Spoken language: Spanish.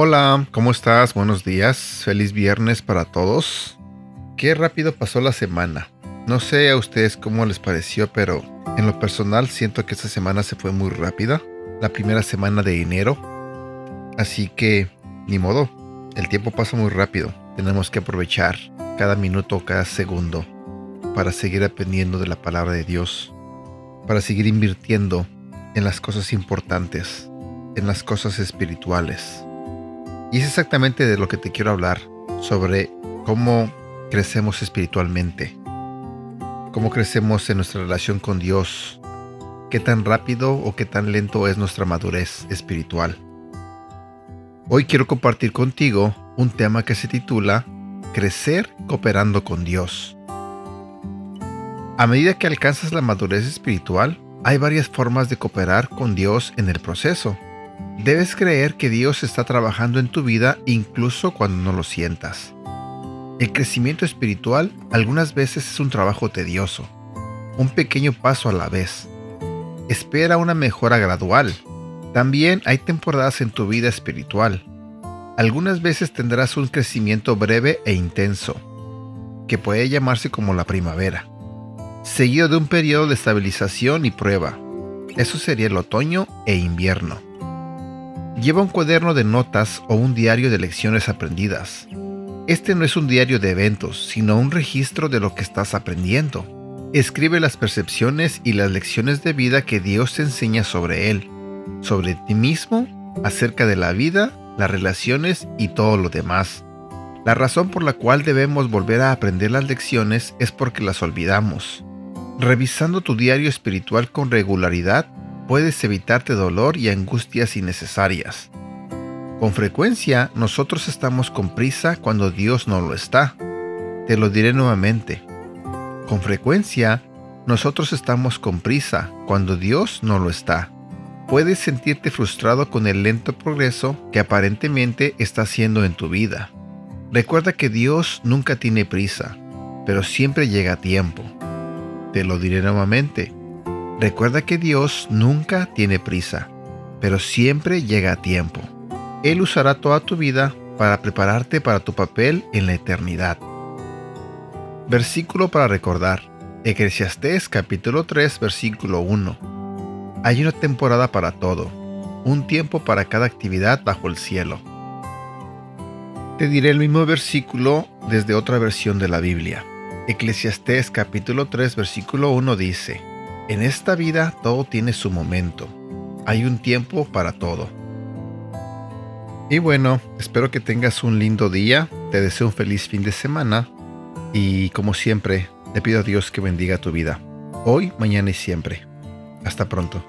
Hola, ¿cómo estás? Buenos días, feliz viernes para todos. Qué rápido pasó la semana. No sé a ustedes cómo les pareció, pero en lo personal siento que esta semana se fue muy rápida. La primera semana de enero. Así que, ni modo, el tiempo pasa muy rápido. Tenemos que aprovechar cada minuto, cada segundo para seguir aprendiendo de la palabra de Dios. Para seguir invirtiendo en las cosas importantes, en las cosas espirituales. Y es exactamente de lo que te quiero hablar, sobre cómo crecemos espiritualmente, cómo crecemos en nuestra relación con Dios, qué tan rápido o qué tan lento es nuestra madurez espiritual. Hoy quiero compartir contigo un tema que se titula Crecer cooperando con Dios. A medida que alcanzas la madurez espiritual, hay varias formas de cooperar con Dios en el proceso. Debes creer que Dios está trabajando en tu vida incluso cuando no lo sientas. El crecimiento espiritual algunas veces es un trabajo tedioso, un pequeño paso a la vez. Espera una mejora gradual. También hay temporadas en tu vida espiritual. Algunas veces tendrás un crecimiento breve e intenso, que puede llamarse como la primavera, seguido de un periodo de estabilización y prueba. Eso sería el otoño e invierno. Lleva un cuaderno de notas o un diario de lecciones aprendidas. Este no es un diario de eventos, sino un registro de lo que estás aprendiendo. Escribe las percepciones y las lecciones de vida que Dios te enseña sobre Él, sobre ti mismo, acerca de la vida, las relaciones y todo lo demás. La razón por la cual debemos volver a aprender las lecciones es porque las olvidamos. Revisando tu diario espiritual con regularidad, puedes evitarte dolor y angustias innecesarias. Con frecuencia nosotros estamos con prisa cuando Dios no lo está. Te lo diré nuevamente. Con frecuencia nosotros estamos con prisa cuando Dios no lo está. Puedes sentirte frustrado con el lento progreso que aparentemente está haciendo en tu vida. Recuerda que Dios nunca tiene prisa, pero siempre llega a tiempo. Te lo diré nuevamente. Recuerda que Dios nunca tiene prisa, pero siempre llega a tiempo. Él usará toda tu vida para prepararte para tu papel en la eternidad. Versículo para recordar. Eclesiastés capítulo 3 versículo 1. Hay una temporada para todo, un tiempo para cada actividad bajo el cielo. Te diré el mismo versículo desde otra versión de la Biblia. Eclesiastés capítulo 3 versículo 1 dice, en esta vida todo tiene su momento. Hay un tiempo para todo. Y bueno, espero que tengas un lindo día. Te deseo un feliz fin de semana. Y como siempre, le pido a Dios que bendiga tu vida. Hoy, mañana y siempre. Hasta pronto.